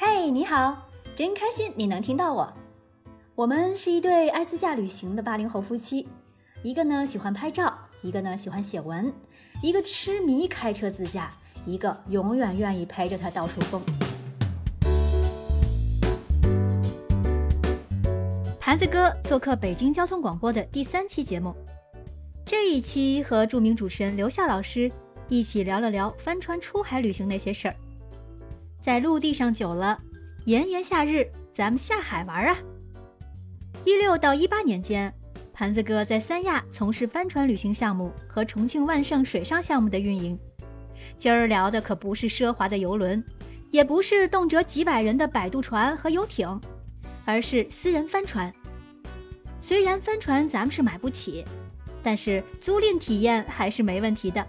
嘿，你好，真开心你能听到我。我们是一对爱自驾旅行的八零后夫妻，一个呢喜欢拍照，一个呢喜欢写文，一个痴迷开车自驾，一个永远愿意陪着他到处疯。盘子哥做客北京交通广播的第三期节目，这一期和著名主持人刘笑老师一起聊了聊帆船出海旅行那些事儿。在陆地上久了，炎炎夏日，咱们下海玩啊！一六到一八年间，盘子哥在三亚从事帆船旅行项目和重庆万盛水上项目的运营。今儿聊的可不是奢华的游轮，也不是动辄几百人的摆渡船和游艇，而是私人帆船。虽然帆船咱们是买不起，但是租赁体验还是没问题的。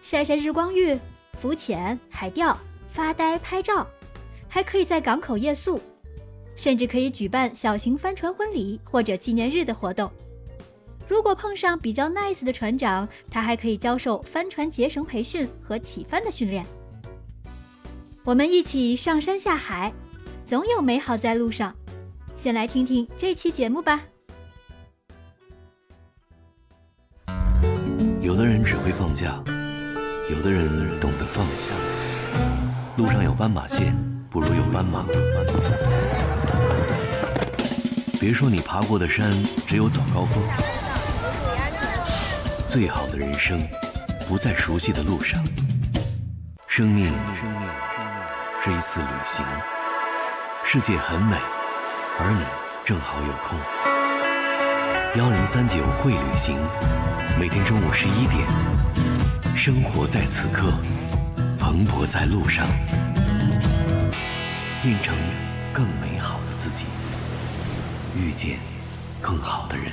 晒晒日光浴，浮潜、海钓、发呆、拍照，还可以在港口夜宿，甚至可以举办小型帆船婚礼或者纪念日的活动。如果碰上比较 nice 的船长，他还可以教授帆船结绳培训和起帆的训练。我们一起上山下海，总有美好在路上。先来听听这期节目吧。有的人只会放假，有的人懂得放下。路上有斑马线，不如有斑马。别说你爬过的山只有早高峰，最好的人生不在熟悉的路上。生命是一次旅行，世界很美，而你正好有空。幺零三九会旅行，每天中午十一点，生活在此刻，蓬勃在路上，变成更美好的自己，遇见更好的人。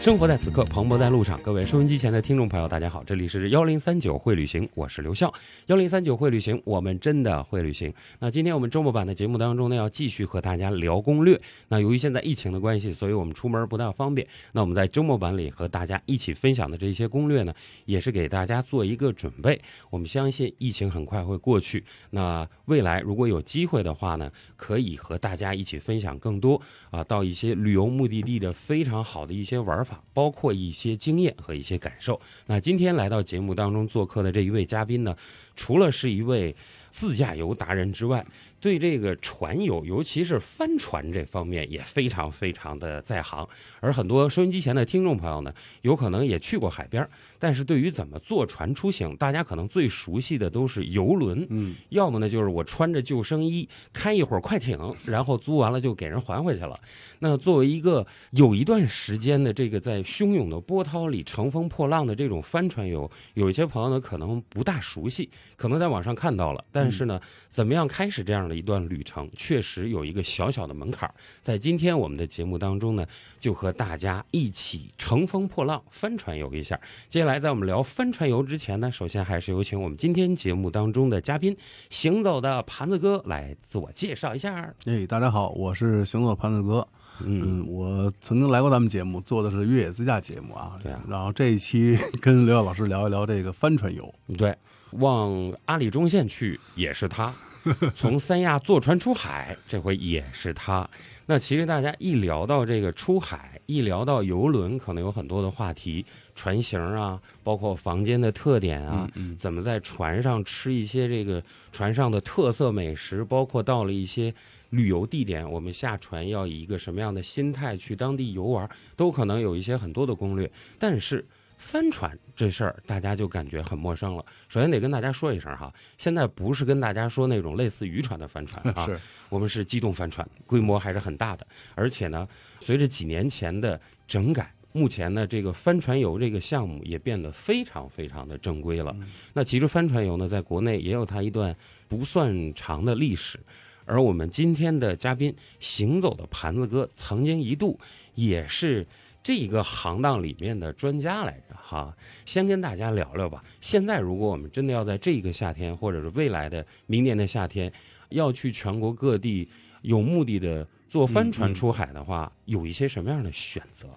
生活在此刻，蓬勃在路上。各位收音机前的听众朋友，大家好，这里是幺零三九会旅行，我是刘笑。幺零三九会旅行，我们真的会旅行。那今天我们周末版的节目当中呢，要继续和大家聊攻略。那由于现在疫情的关系，所以我们出门不大方便。那我们在周末版里和大家一起分享的这些攻略呢，也是给大家做一个准备。我们相信疫情很快会过去。那未来如果有机会的话呢，可以和大家一起分享更多啊，到一些旅游目的地的非常好的一些玩法。包括一些经验和一些感受。那今天来到节目当中做客的这一位嘉宾呢，除了是一位自驾游达人之外，对这个船游，尤其是帆船这方面也非常非常的在行。而很多收音机前的听众朋友呢，有可能也去过海边，但是对于怎么坐船出行，大家可能最熟悉的都是游轮，嗯，要么呢就是我穿着救生衣开一会儿快艇，然后租完了就给人还回去了。那作为一个有一段时间的这个在汹涌的波涛里乘风破浪的这种帆船游，有一些朋友呢可能不大熟悉，可能在网上看到了，但是呢，怎么样开始这样的一段旅程，确实有一个小小的门槛。在今天我们的节目当中呢，就和大家一起乘风破浪帆船游一下。接下来在我们聊帆船游之前呢，首先还是有请我们今天节目当中的嘉宾，行走的盘子哥来自我介绍一下。哎，大家好，我是行走盘子哥。嗯，我曾经来过咱们节目，做的是越野自驾节目啊。对啊。然后这一期 跟刘老师聊一聊这个帆船游。对，往阿里中线去也是他，从三亚坐船出海，这回也是他。那其实大家一聊到这个出海，一聊到游轮，可能有很多的话题，船型啊，包括房间的特点啊，嗯怎么在船上吃一些这个船上的特色美食，包括到了一些旅游地点，我们下船要以一个什么样的心态去当地游玩，都可能有一些很多的攻略。但是帆船这事儿，大家就感觉很陌生了。首先得跟大家说一声哈，现在不是跟大家说那种类似渔船的帆船啊，是我们是机动帆船，规模还是很大的。而且呢，随着几年前的整改，目前呢，这个帆船游这个项目也变得非常非常的正规了。那其实帆船游呢，在国内也有它一段不算长的历史。而我们今天的嘉宾，行走的盘子哥，曾经一度也是这一个行当里面的专家来着哈。先跟大家聊聊吧。现在如果我们真的要在这个夏天，或者是未来的明年的夏天，要去全国各地有目的的坐帆船出海的话，有一些什么样的选择？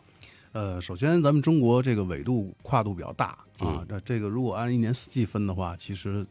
呃，首先咱们中国这个纬度跨度比较大啊，嗯这这个如果按一年四季分的话，其实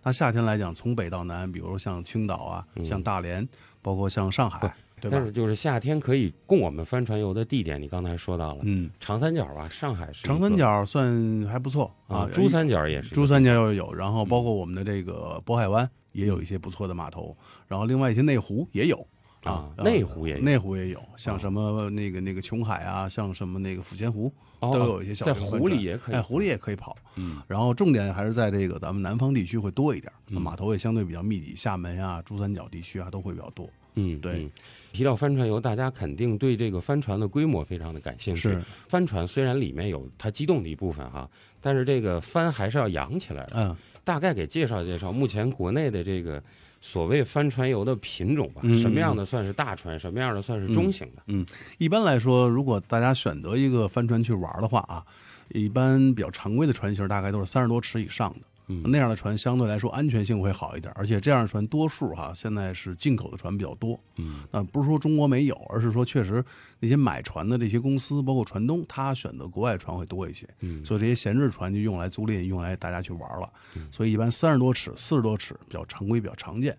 它夏天来讲，从北到南，比如像青岛啊，嗯像大连，包括像上海，对吧？但？是就是夏天可以供我们帆船游的地点，你刚才说到了，嗯，长三角吧，上海是长三角算还不错啊，珠三角也是珠三角也有，然后包嗯。括我们的这个渤海湾也有一些不错的码头，然后另外一些内湖也有啊啊，内湖也有。内湖也有，像啊什么那个那个琼海啊，像什么那个抚仙湖哦都有一些小在湖里也可以。哎，湖里也可以跑。嗯。然后重点还是在这个咱们南方地区会多一点，嗯。码头也相对比较密集，厦门啊、珠三角地区啊都会比较多。嗯，对。嗯。提到帆船游，大家肯定对这个帆船的规模非常的感兴趣。帆船虽然里面有它机动的一部分哈，但是这个帆还是要扬起来的。嗯，大概给介绍介绍目前国内的这个所谓帆船游的品种吧，嗯什么样的算是大船，什么样的算是中型的？嗯一般来说，如果大家选择一个帆船去玩的话啊，一般比较常规的船型大概都是三十多尺以上的。嗯那样的船相对来说安全性会好一点，而且这样的船多数哈现在是进口的船比较多。嗯那不是说中国没有，而是说确实那些买船的这些公司，包括船东，他选择国外船会多一些。嗯所以这些闲置船就用来租赁，用来大家去玩了嗯。所以一般三十多尺、四十多尺比较常规、比较常见。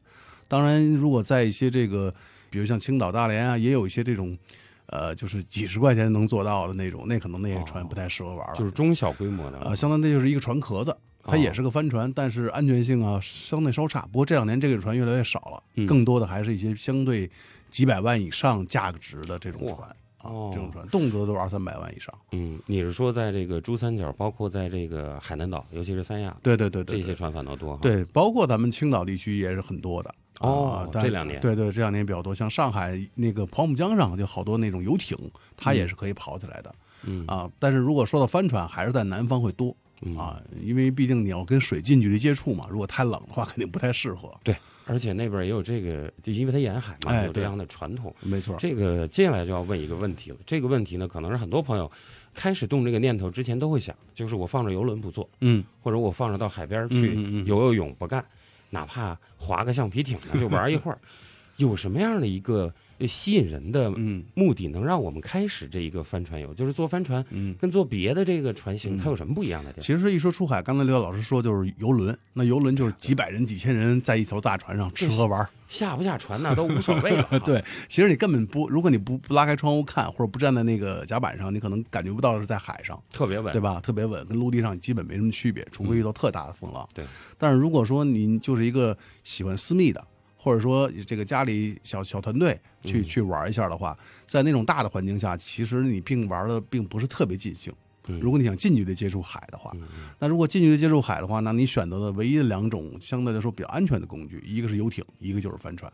当然，如果在一些这个，比如像青岛、大连啊，也有一些这种，呃，就是几十块钱能做到的那种，那可能那些船不太适合玩了。就是中小规模的啊，相当于就是一个船壳子，它也是个帆船，但是安全性啊相对稍差。不过这两年这个船越来越少了，嗯更多的还是一些相对几百万以上价值的这种船啊哦，这种船动辄都是二三百万以上。嗯，你是说在这个珠三角，包括在这个海南岛，尤其是三亚，对对对对，对这些船反倒多哈。，对，包括咱们青岛地区也是很多的。哦啊但这两年对对，这两年比较多，像上海那个黄浦江上就好多那种游艇，它也是可以跑起来的、嗯啊。但是如果说到帆船，还是在南方会多嗯啊，因为毕竟你要跟水近距离接触嘛，如果太冷的话，肯定不太适合。对，而且那边也有这个，就因为它沿海嘛，哎有这样的传统。没错，这个接下来就要问一个问题了，这个问题呢，可能是很多朋友开始动这个念头之前都会想，就是我放着游轮不坐，嗯或者我放着到海边去游游泳不干，哪怕划个橡皮艇呢就玩一会儿，有什么样的一个呃吸引人的嗯目的，能让我们开始这一个帆船游？就是坐帆船嗯。跟坐别的这个船型，嗯它有什么不一样的地方？其实一说出海，刚才刘老师说就是游轮，那游轮就是几百人、几千人在一艘大船上吃喝玩。下不下船那都无所谓了。对，其实你根本不，如果你不不拉开窗户看，或者不站在那个甲板上，你可能感觉不到是在海上，特别稳，对吧？特别稳，跟陆地上基本没什么区别，除非遇到特大的风浪。对。但是如果说您就是一个喜欢私密的，或者说这个家里小小团队去、嗯去玩一下的话，在那种大的环境下，其实你并玩的并不是特别尽兴。嗯如果你想近距离接触海的话，那如果近距离接触海的话，那你选择的唯一的两种相对来说比较安全的工具，一个是游艇，一个就是帆船。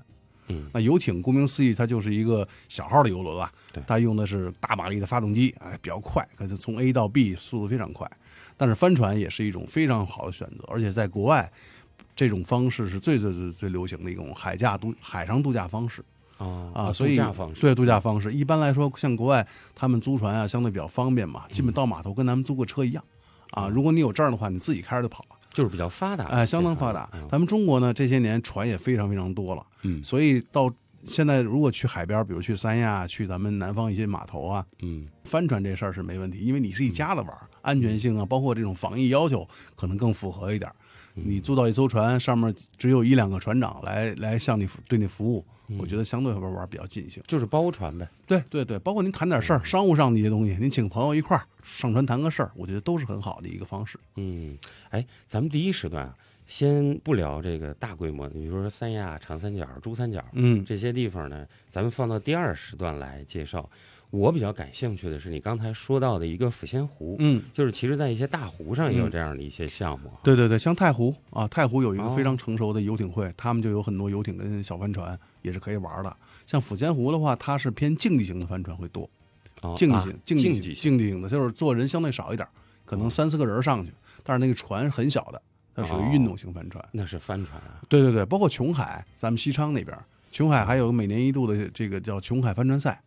嗯那游艇顾名思义，它就是一个小号的游轮了对，它用的是大马力的发动机，哎，比较快，可是从 A 到 B 速度非常快。但是帆船也是一种非常好的选择，而且在国外，这种方式是最最最最流行的一种海驾度海上度假方式哦啊，所以度假方式。对度假方式，一般来说，像国外他们租船啊，相对比较方便嘛，嗯。基本到码头跟咱们租个车一样。啊，如果你有证的话，你自己开着就跑。了，就是比较发达，哎，相当发达。咱们中国呢，这些年船也非常非常多了，嗯。所以到现在，如果去海边，比如去三亚，去咱们南方一些码头啊，嗯。帆船这事儿是没问题，因为你是一家子玩儿，安全性啊，包括这种防疫要求可能更符合一点儿。你租到一艘船，上面只有一两个船长来来向你对你服务，我觉得相对玩玩比较尽兴。就是包船呗，对对对，包括您谈点事儿，商务上的一些东西，您请朋友一块儿上船谈个事儿，我觉得都是很好的一个方式。嗯，哎，咱们第一时段啊，先不聊这个大规模的，比如说三亚、长三角、珠三角嗯这些地方呢，咱们放到第二时段来介绍。我比较感兴趣的是你刚才说到的一个抚仙湖，嗯，就是其实在一些大湖上也有嗯这样的一些项目哈。对对对，像太湖啊，太湖有一个哦非常成熟的游艇会，他们就有很多游艇跟小帆船也是可以玩的。像抚仙湖的话，它是偏竞技型的帆船会多，哦竞技型啊、竞技型、竞技型竞技型的，就是坐人相对少一点，可能三四个人上去，但是那个船很小的，它属于运动型帆船。那是帆船啊。对对对，包括琼海，咱们西昌那边，琼海还有每年一度的这个叫琼海帆船赛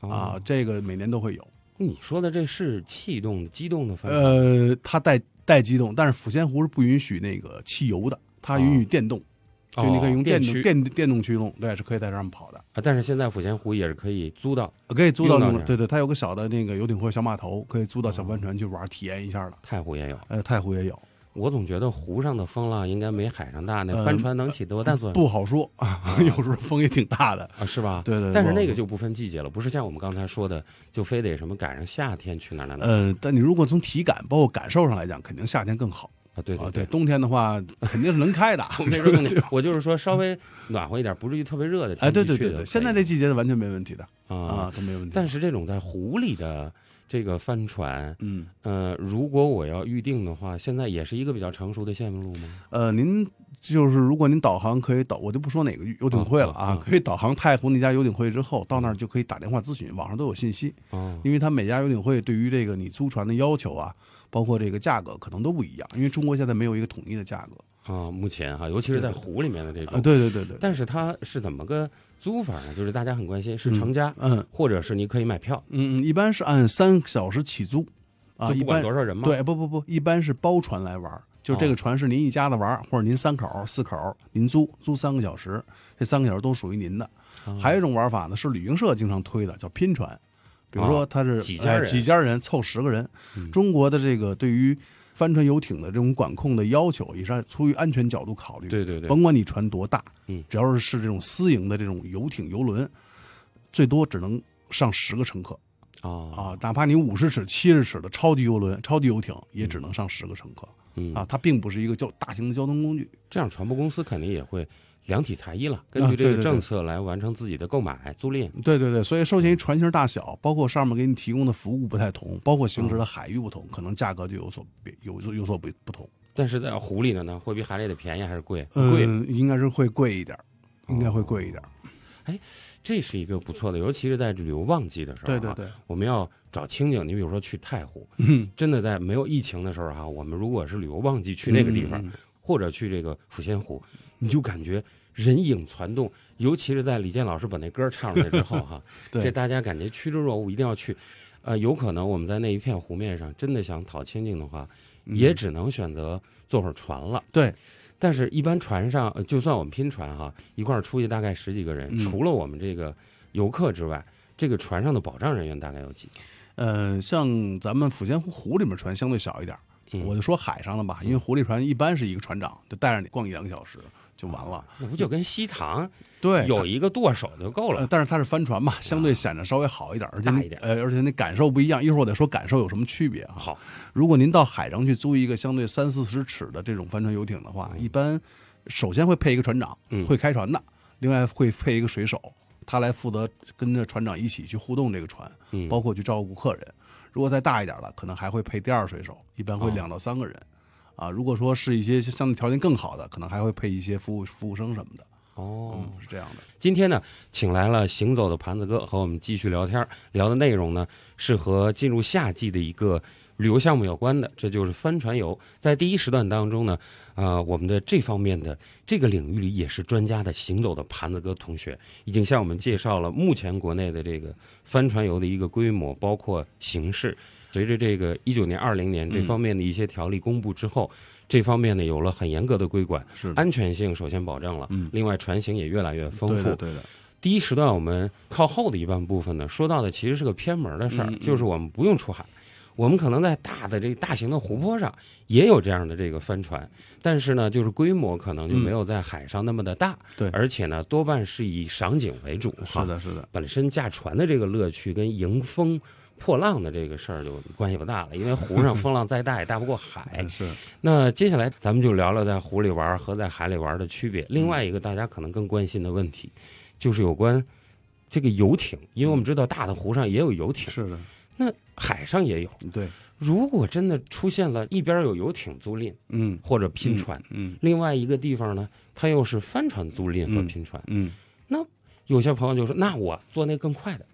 哦啊，这个每年都会有。你说的这是气动、机动的帆船？呃，它带带机动，但是抚仙湖是不允许那个汽油的，它允许电动。就你可以用哦电动驱电电动驱动，对，是可以在上面跑的，啊，但是现在抚仙湖也是可以租到，可以租到对对，它有个小的那个游艇或者小码头，可以租到小帆船去玩体验一下的。太湖也有。呃，太湖也有，我总觉得湖上的风浪应该没海上大，那呃帆船能起多大作用？不好说，有时候风也挺大的。啊，是吧？对对对但是那个就不分季节了，不是像我们刚才说的，就非得什么赶上夏天去哪儿哪儿哪儿呃，但你如果从体感包括感受上来讲，肯定夏天更好啊？对啊。对对，，冬天的话肯定是能开的。我没说冬天，我就是说稍微暖和一点，不至于特别热的哎，对对对对，现在这季节完全没问题的啊啊，，都没问题。但是这种在湖里的这个帆船，嗯呃，如果我要预定的话，现在也是一个比较成熟的线路吗？呃，您就是如果您导航可以导，我就不说哪个游艇会了啊嗯嗯，可以导航太湖那家游艇会之后，到那儿就可以打电话咨询，网上都有信息。哦，因为它每家游艇会对于这个你租船的要求啊，包括这个价格可能都不一样，因为中国现在没有一个统一的价格。啊，目前哈，尤其是在湖里面的这啊，种，对对对对，但是它是怎么个租法呢？就是大家很关心，是嗯成家，嗯或者是你可以买票，嗯嗯，一般是按三小时起租啊，一般多少人嘛。对不不不，一般是包船来玩。就这哦个船是您一家子玩儿，或者您三口、四口，您租租三个小时，这三个小时都属于您的。啊还有一种玩法呢，是旅行社经常推的，叫拼船。比如说啊他是几家人哎几家人凑十个人嗯，中国的这个对于帆船游艇的这种管控的要求，也是出于安全角度考虑。对对对，甭管你船多大，嗯。只要是是这种私营的这种游艇游轮，最多只能上十个乘客。啊啊，哪怕你五十尺、七十尺的超级游轮、超级游艇，也只能上十个乘客。嗯。啊，它并不是一个交大型的交通工具。这样船舶公司肯定也会量体裁衣了，根据这个政策来完成自己的购买租赁。对对对，所以受限于船型大小，包括上面给你提供的服务不太同，包括行驶的海域不同，可能价格就有所别有有所不不同。但是在湖里的呢，会比海里的便宜还是贵？贵，嗯，应该是会贵一点，应该会贵一点哎。这是一个不错的，尤其是在旅游旺季的时候、啊，对对对，我们要找清静。你比如说去太湖，嗯，真的在没有疫情的时候哈、我们如果是旅游旺季去那个地方，嗯或者去这个抚仙湖，你就感觉人影攒动，尤其是在李健老师把那歌唱出来之后哈、对这大家感觉趋之若鹜，一定要去。呃，有可能我们在那一片湖面上真的想讨清静的话，嗯也只能选择坐会儿船了。对，但是，一般船上，呃就算我们拼船哈，一块儿出去大概十几个人，嗯除了我们这个游客之外，这个船上的保障人员大概有几？呃，像咱们抚仙湖湖里面船相对小一点我就说海上了吧，因为湖里船一般是一个船长就带着你逛一两个小时就完了。那不就跟西塘对，有一个舵手就够呃，了？但是它是帆船嘛，相对显得稍微好一点，而且你大一点呃，而且那感受不一样。一会儿我再说感受有什么区别啊。好，如果您到海上去租一个相对三四十尺的这种帆船游艇的话，一般首先会配一个船长嗯，会开船的，另外会配一个水手，他来负责跟着船长一起去互动这个船，嗯，包括去照顾客人。如果再大一点了，可能还会配第二水手，一般会哦两到三个人。啊，如果说是一些相对条件更好的，可能还会配一些服务服务生什么的。哦嗯，，是这样的。今天呢，请来了行走的盘子哥和我们继续聊天儿，聊的内容呢是和进入夏季的一个旅游项目有关的，这就是帆船游。在第一时段当中呢，呃，我们的这方面的这个领域里也是专家的行走的盘子哥同学，已经向我们介绍了目前国内的这个帆船游的一个规模，包括形式。随着这个一九年、二零年这嗯方面的一些条例公布之后，这方面呢有了很严格的规管，是，安全性首先保证了，嗯另外船型也越来越丰富对的，。对的。第一时段我们靠后的一半部分呢，说到的其实是个偏门的事儿，就是我们不用出海，我们可能在大的这大型的湖泊上也有这样的这个帆船，但是呢，就是规模可能就没有在海上那么的大，嗯对而且呢，多半是以赏景为主，是的，是的，本身驾船的这个乐趣跟迎风破浪的这个事儿就关系不大了，因为湖上 风浪再大也大不过海。嗯是那接下来咱们就聊聊在湖里玩和在海里玩的区别。另外一个大家可能更关心的问题，就是有关这个游艇，因为我们知道大的湖上也有游艇，是的，那海上也有。对，如果真的出现了一边有游艇租赁嗯，或者拼船，嗯另外一个地方呢，它又是帆船租赁和拼船，嗯，那有些朋友就说：“那我坐那更快的，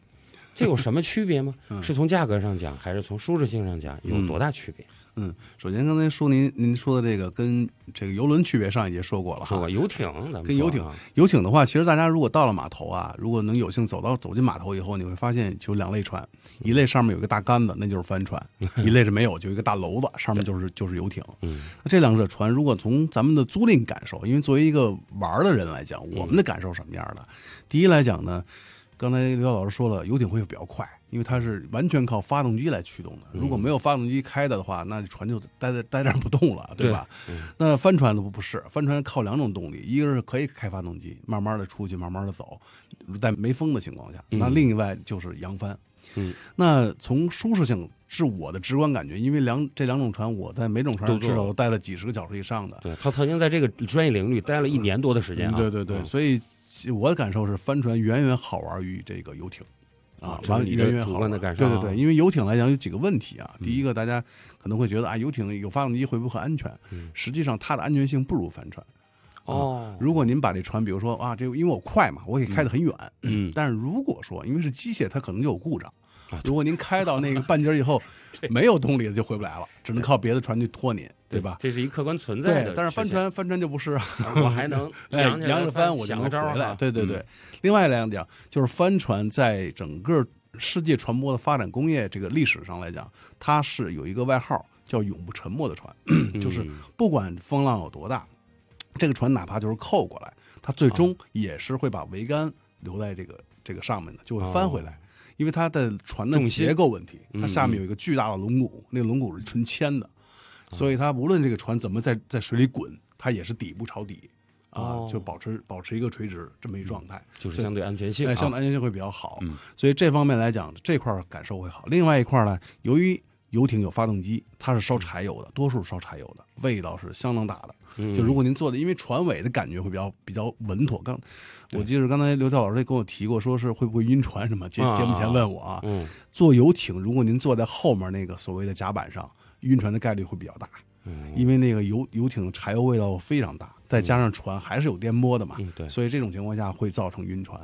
这有什么区别吗？嗯是从价格上讲，还是从舒适性上讲，有多大区别？嗯，首先刚才说您您说的这个跟这个游轮区别，上一节说过了哈。说过游艇，咱们跟游艇游艇的话，其实大家如果到了码头啊，如果能有幸走到走进码头以后，你会发现就有两类船，一类上面有一个大杆子，那就是帆船；一类是没有，就一个大楼子，上面就是就是游艇。嗯那这两者船，如果从咱们的租赁感受，因为作为一个玩儿的人来讲，我们的感受什么样的？第一来讲呢，刚才刘老师说了，游艇会比较快，因为它是完全靠发动机来驱动的。如果没有发动机开的的话，那船就待在待这儿不动了，对吧？嗯那帆船不不是，帆船靠两种动力，一个是可以开发动机，慢慢的出去，慢慢的走，在没风的情况下；那另外就是扬帆。嗯，那从舒适性是我的直观感觉，因为两这两种船，我在每种船上至少都待了几十个小时以上的。对他曾经在这个专业领域待了一年多的时间啊。对对对，嗯所以我的感受是，帆船远远好玩于这个游艇。啊，完远远好玩的感受啊对对对，因为游艇来讲有几个问题啊。第一个，大家可能会觉得啊，游艇有发动机会不会很安全？实际上它的安全性不如帆船。哦，如果您把这船，比如说啊，这因为我快嘛，我可以开得很远。嗯但是如果说因为是机械，它可能就有故障啊。如果您开到那个半截儿以后，没有动力了就回不来了，只能靠别的船去拖您，对吧？这是一客观存在的。对，但是帆，船帆船就不是啊。我还能 哎，扬扬着帆我就能想个招儿回来。对对对。嗯另外来讲，就是帆船在整个世界船舶的发展工业这个历史上来讲，它是有一个外号叫“永不沉没”的船，就是嗯不管风浪有多大，这个船哪怕就是扣过来，它最哦终也是会把桅杆留在这个这个上面的，就会翻回来。因为它的船的结构问题，嗯它下面有一个巨大的龙骨，那个龙骨是纯铅的，所以它无论这个船怎么在在水里滚，它也是底部朝底啊哦，就保持保持一个垂直这么一状态，就是相对安全性相对安全性会比较好嗯。所以这方面来讲，这块感受会好。另外一块呢，由于游艇有发动机，它是烧柴油的，多数烧柴油的，味道是相当大的。嗯就如果您坐的，因为船尾的感觉会比较比较稳妥。刚我记得刚才刘涛老师也跟我提过，说是会不会晕船什么？节啊节目前问我啊，嗯坐游艇，如果您坐在后面那个所谓的甲板上，晕船的概率会比较大，嗯因为那个游游艇的柴油味道非常大，再加上船还是有颠簸的嘛，嗯对所以这种情况下会造成晕船。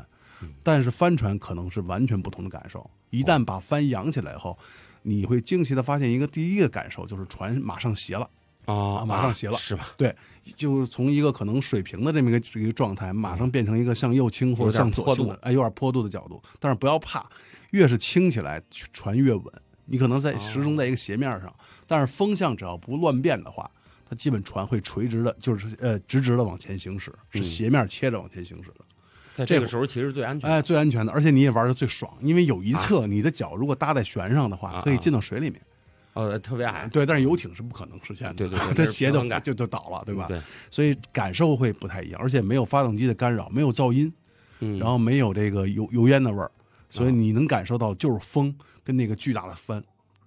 但是帆船可能是完全不同的感受，一旦把帆扬起来后，你会惊奇的发现一个第一个感受就是船马上斜了。啊，马上斜了是吧？对，就是从一个可能水平的这么一个一个状态，马上变成一个向右倾或者向左倾的哎，有点坡度的角度。但是不要怕，越是倾起来，船越稳。你可能在始终在一个斜面上，但是风向只要不乱变的话，它基本船会垂直的，就是呃直直的往前行驶，是嗯斜面切着往前行驶的。在这个时候其实最安全。哎，最安全的，而且你也玩的最爽，因为有一侧你的脚如果搭在悬上的话，啊可以进到水里面。呃，特别矮，对，但是游艇是不可能实现的，对对 对它斜就平衡感就就倒了，对吧？对，所以感受会不太一样，而且没有发动机的干扰，没有噪音，嗯，然后没有这个油油烟的味儿，所以你能感受到就是风跟那个巨大的帆，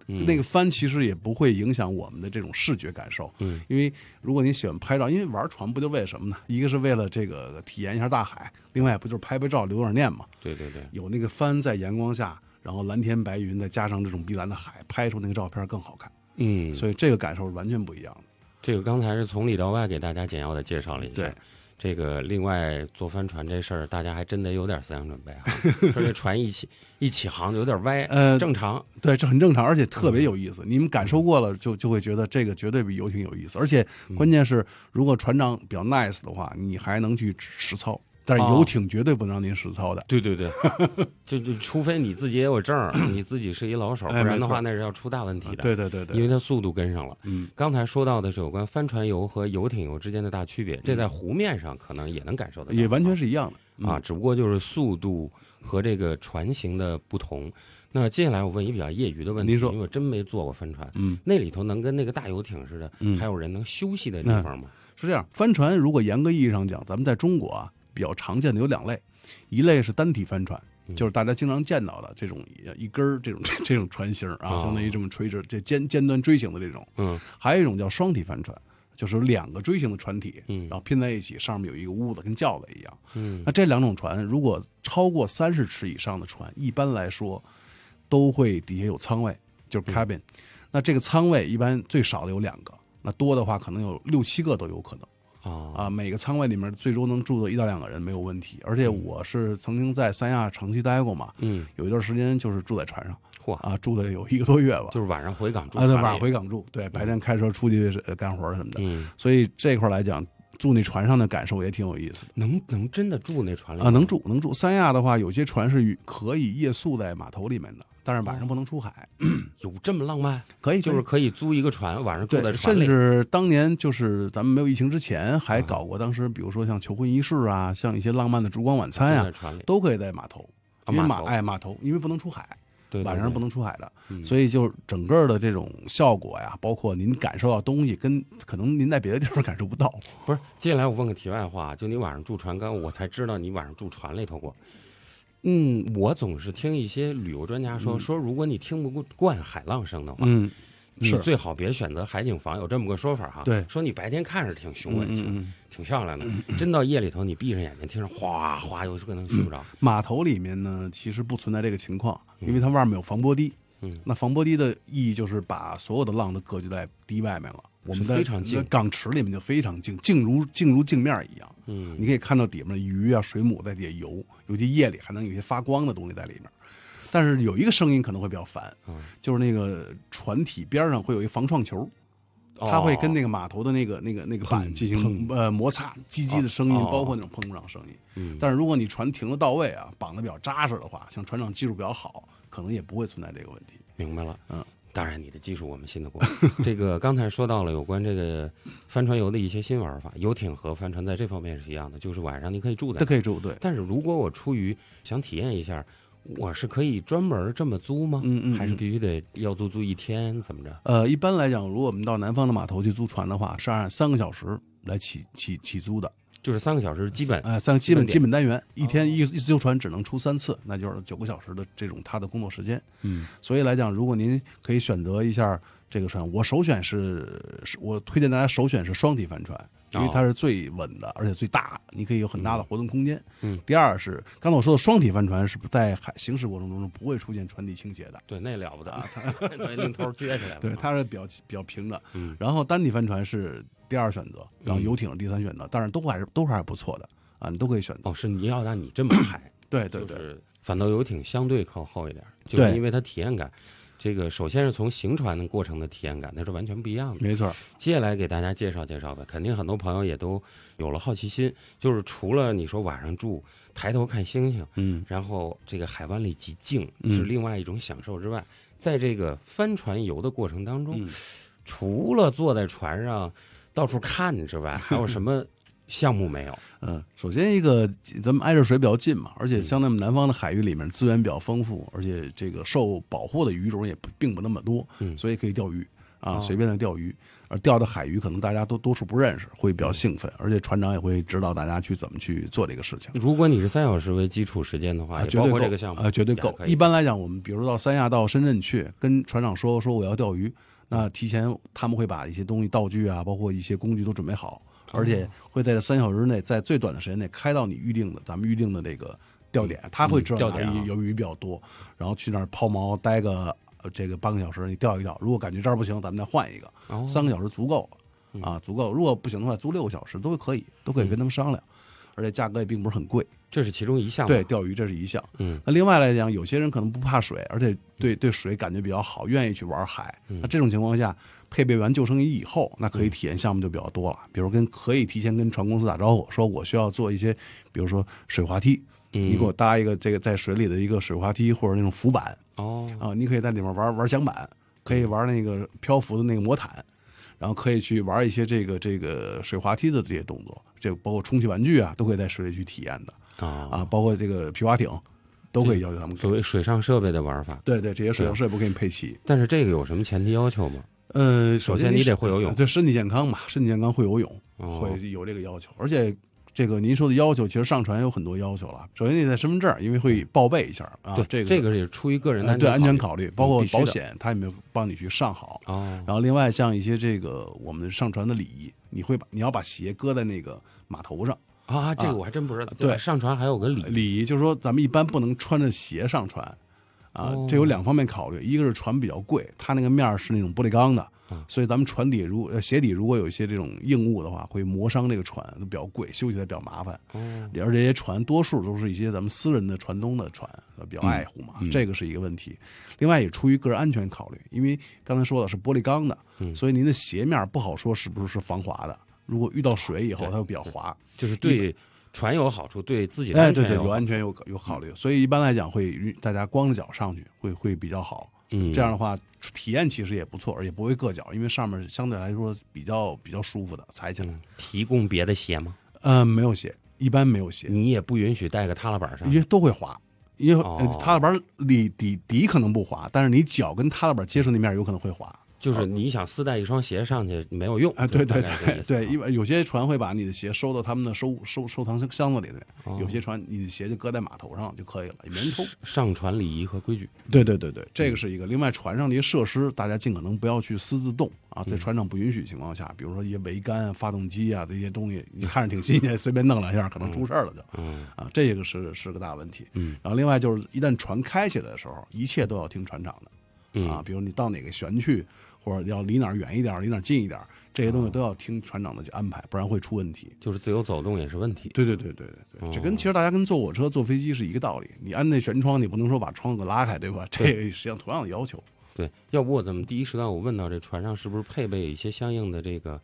嗯那个帆其实也不会影响我们的这种视觉感受，嗯，因为如果你喜欢拍照，因为玩船不就为什么呢？一个是为了这个体验一下大海，另外不就是拍拍照留点念嘛？对对对，有那个帆在阳光下，然后蓝天白云，再加上这种碧蓝的海，拍出那个照片更好看，嗯，所以这个感受是完全不一样的。这个刚才是从里到外给大家简要的介绍了一下。对，这个另外坐帆船这事儿，大家还真得有点思想准备啊。说这船一起一起航有点歪，呃正常。对，这很正常，而且特别有意思。你们感受过了，就就会觉得这个绝对比游艇有意思。而且关键是，如果船长比较 nice 的话，你还能去实操。但是哦游艇绝对不能让您实操的。对对对，就就除非你自己也有证儿，你自己是一老手，不然的话那是要出大问题的。对对对因，为它速度跟上了。嗯，刚才说到的是有关帆船游和游艇游之间的大区别，嗯这在湖面上可能也能感受到，也完全是一样的啊，。只不过就是速度和这个船型的不同。那接下来我问一比较业余的问题，您说因为我真没坐过帆船，嗯，那里头能跟那个大游艇似的，嗯还有人能休息的地方吗？是这样。帆船如果严格意义上讲，咱们在中国啊比较常见的有两类，一类是单体帆船。嗯就是大家经常见到的这种一根儿这种 这种船型啊，哦相当于这么垂直这尖尖端锥形的这种，嗯还有一种叫双体帆船，就是两个锥形的船体，嗯然后拼在一起，上面有一个屋子，跟轿子一样。嗯那这两种船，如果超过三十尺以上的船，一般来说都会底下有舱位，就是嗯 cabin。那这个舱位一般最少的有两个，那多的话可能有六七个都有可能啊啊。每个舱位里面最多能住到一到两个人没有问题。而且我是曾经在三亚长期待过嘛，嗯，有一段时间就是住在船上，嚯，啊，住了有一个多月吧。就是晚上回港住啊，对，晚上回港住，对，白天开车出去呃干活什么的。嗯，所以这块来讲，住那船上的感受也挺有意思的能能真的住那船里啊，能住能住。三亚的话，有些船是可以夜宿在码头里面的，但是晚上不能出海。有这么浪漫？可以，就是可以租一个船，晚上住在船里。甚至当年就是咱们没有疫情之前，还啊搞过当时比如说像求婚仪式啊，像一些浪漫的烛光晚餐呀、都可以在码头。因为码哎码头，因为不能出海，对，对晚上是不能出海的，嗯所以就整个的这种效果呀，包括您感受到东西，跟可能您在别的地方感受不到。不是，接下来我问个题外话，就你晚上住船，刚我才知道你晚上住船里头过。嗯，我总是听一些旅游专家说，说如果你听不惯海浪声的话，嗯，你最好别选择海景房，有这么个说法哈。对说你白天看着挺雄伟，嗯挺嗯挺漂亮的，真到夜里头你闭上眼睛听着哗哗，有时可能睡不着。码头里面呢，其实不存在这个情况，因为它外面有防波堤。嗯那防波堤的意义就是把所有的浪都隔绝在堤外面了。我们的非常近港池里面就非常静，静如静如镜面一样。嗯你可以看到底面的鱼啊、水母在底下游，尤其夜里还能有一些发光的东西在里面。但是有一个声音可能会比较烦，嗯就是那个船体边上会有一防撞球，它会跟那个码头的那个那个那个板进行呃摩擦，叽叽的声音哦，包括那种碰撞声音。嗯但是如果你船停的到位啊，绑的比较扎实的话，像船长技术比较好，可能也不会存在这个问题。明白了，嗯，当然你的技术我们信得过。这个刚才说到了有关这个帆船游的一些新玩法，游艇和帆船在这方面是一样的，就是晚上你可以住在这可以住对，但是如果我出于想体验一下，我是可以专门这么租吗？嗯嗯嗯还是必须得要租租一天？怎么着？呃，一般来讲，如果我们到南方的码头去租船的话，是按三个小时来起起起租的。就是三个小时基本呃，三个基本基本单元，一天一一艘船只能出三次，那就是九个小时的这种它的工作时间。嗯所以来讲，如果您可以选择一下这个船，我首选是，我推荐大家首选是双体帆船，因为它是最稳的，而且最大，你可以有很大的活动空间。嗯第二是刚才我说的双体帆船是在海行驶过程中是不会出现船底倾斜的。对，那了不得啊，对，令头撅起来了。对，它是比较比较平的。嗯然后单体帆船是第二选择，然后游艇是第三选择，但是都还是都还是不错的啊，你都可以选择。哦，是你要让你这么排，对对对，就是反倒游艇相对靠后一点，就是因为它体验感。这个首先是从行船的过程的体验感，那是完全不一样的。没错。接下来给大家介绍介绍吧，肯定很多朋友也都有了好奇心，就是除了你说晚上住、抬头看星星，嗯然后这个海湾里极静嗯是另外一种享受之外，在这个帆船游的过程当中，嗯除了坐在船上到处看之外，还有什么项目没有？嗯，首先一个咱们挨着水比较近嘛，而且像咱们南方的海域里面资源比较丰富，而且这个受保护的鱼种也不并不那么多，嗯所以可以钓鱼啊，哦随便的钓鱼。而钓的海鱼可能大家都多数不认识，会比较兴奋，而且船长也会指导大家去怎么去做这个事情。如果你是三小时为基础时间的话，啊，绝对够这个项目啊，绝对够一般来讲，我们比如到三亚、到深圳去，跟船长说说我要钓鱼，那提前他们会把一些东西、道具啊，包括一些工具都准备好，而且会在这三小时内，在最短的时间内开到你预定的咱们预定的那个钓点，他会知道哪里有鱼比较多，然后去那儿抛锚待个呃这个半个小时，你钓一钓。如果感觉这儿不行，咱们再换一个，哦三个小时足够了啊，足够。如果不行的话，租六个小时都可以，都可以跟他们商量，而且价格也并不是很贵。这是其中一项。对，，钓鱼这是一项。嗯那另外来讲，有些人可能不怕水，而且对对水感觉比较好，愿意去玩海。嗯那这种情况下，配备完救生衣以后，那可以体验项目就比较多了。比如跟可以提前跟船公司打招呼，说我需要做一些，比如说水滑梯，嗯，你给我搭一个这个在水里的一个水滑梯或者那种浮板哦，啊，你可以在里面玩玩桨板，可以玩那个漂浮的那个魔毯。然后可以去玩一些这个这个水滑梯的这些动作，这包括充气玩具啊，都可以在水里去体验的啊啊，包括这个皮划艇，都可以要求他们所谓水上设备的玩法。对对，这些水上设备不给你配齐。但是这个有什么前提要求吗？呃，首先你得会游泳对身体健康嘛，身体健康会游泳，哦会有这个要求。而且这个您说的要求，其实上传有很多要求了。首先你得身份证，因为会报备一下啊，对，这个这个也是出于个人的呃对安全考考虑，包括保险，他也没有帮你去上好。哦，然后另外像一些这个我们上传的礼仪，你会把你要把鞋搁在那个码头上。啊，这个我还真不知道。对上船还有个礼礼仪就是说，咱们一般不能穿着鞋上船，啊哦，这有两方面考虑，一个是船比较贵，它那个面儿是那种玻璃钢的，啊所以咱们船底如呃鞋底如果有一些这种硬物的话，会磨伤这个船，都比较贵，修起来比较麻烦。哦，而这些船多数都是一些咱们私人的船东的船，呃比较爱护嘛，这个是一个问题。另外也出于个人安全考虑，因为刚才说的是玻璃钢的，嗯所以您的鞋面不好说是不是是防滑的。如果遇到水以后，它会比较滑。就是对船有好处，对自己的哎，安对对，有安全有有考虑，所以一般来讲会大家光着脚上去会会比较好。嗯，这样的话体验其实也不错，而且不会硌脚，因为上面相对来说比较比较舒服的踩起来。嗯提供别的鞋吗？嗯，没有鞋，一般没有鞋，你也不允许带个踏拉板上因为都会滑。因为踏拉板里底底可能不滑，但是你脚跟踏拉板接触那面有可能会滑。就是你想私带一双鞋上去没有用啊，对对对对，啊一般有些船会把你的鞋收到他们的收收收藏箱子里面，哦有些船你的鞋就搁在码头上就可以了，也没人偷。上船礼仪和规矩。对对对对，这嗯个是一个。另外，船上的一些设施，大家尽可能不要去私自动啊，嗯在船长不允许情况下，比如说一些桅杆啊、发动机啊这些东西，你看着挺新鲜，随便弄两下可能出事儿了就。嗯啊，这个是是个大问题。嗯然后另外就是，一旦船开起来的时候，一切都要听船长的嗯啊，比如你到哪个舷去，或者要离哪儿远一点儿，离哪儿近一点儿，这些东西都要听船长的去安排，不然会出问题。就是自由走动也是问题。对对对对对对，这跟哦其实大家跟坐火车、坐飞机是一个道理。你安那舷窗，你不能说把窗子拉开，对吧？这个实际上同样的要求。对，要不我怎么第一时段我问到这船上是不是配备一些相应的这个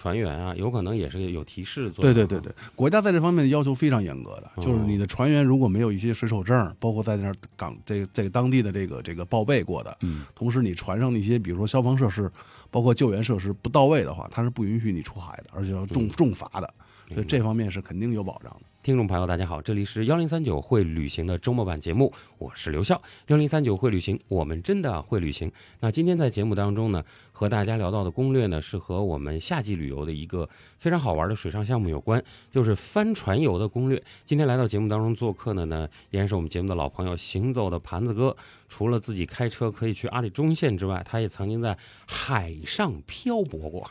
船员啊？有可能也是有提示。对对对对，，国家在这方面的要求非常严格的，就是哦你的船员如果没有一些水手证，包括在那儿港这个这个当地的这个这个报备过的，嗯，同时你船上的一些比如说消防设施，包括救援设施不到位的话，它是不允许你出海的，而且要重嗯重罚的，所以这方面是肯定有保障的。听众朋友，大家好，这里是幺零三九会旅行的周末版节目，我是刘笑。幺零三九会旅行，我们真的会旅行。那今天在节目当中呢，和大家聊到的攻略呢，是和我们夏季旅游的一个非常好玩的水上项目有关，就是帆船游的攻略。今天来到节目当中做客的呢，依然是我们节目的老朋友，行走的盘子哥。除了自己开车可以去阿里中线之外，他也曾经在海上漂泊过。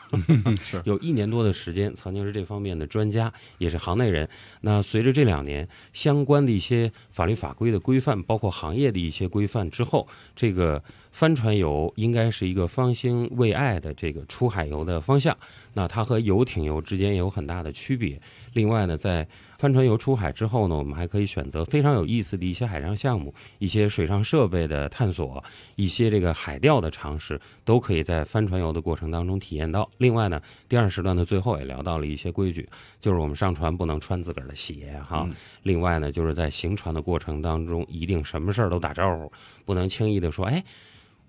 是有一年多的时间，曾经是这方面的专家，也是行内人。那随着这两年相关的一些法律法规的规范，包括行业的一些规范之后，这个帆船游应该是一个方兴未艾的这个出海游的方向。那它和游艇游之间也有很大的区别。另外呢，在帆船游出海之后呢，我们还可以选择非常有意思的一些海上项目，一些水上设备的探索，一些这个海钓的尝试，都可以在帆船游的过程当中体验到。另外呢，第二时段的最后也聊到了一些规矩，就是我们上船不能穿自个儿的鞋哈。嗯另外呢，就是在行船的过程当中，一定什么事儿都打招呼，不能轻易的说，哎。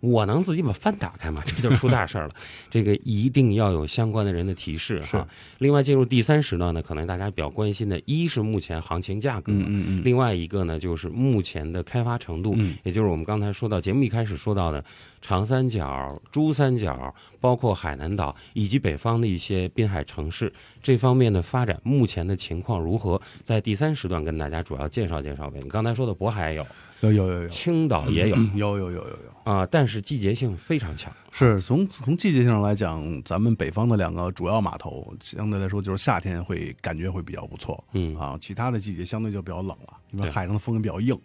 我能自己把饭打开吗？这就出大事儿了。这个一定要有相关的人的提示哈。另外，进入第三时段呢，可能大家比较关心的，一是目前行情价格，嗯嗯嗯另外一个呢就是目前的开发程度，嗯也就是我们刚才说到节目一开始说到的长三角、珠三角，包括海南岛以及北方的一些滨海城市这方面的发展，目前的情况如何？在第三时段跟大家主要介绍介绍呗。你刚才说的渤海有，有有有有青岛也有有有有有有。啊、但是季节性非常强。是从从季节性上来讲，咱们北方的两个主要码头，相对来说就是夏天会感觉会比较不错，嗯啊，其他的季节相对就比较冷了，因为海上的风也比较硬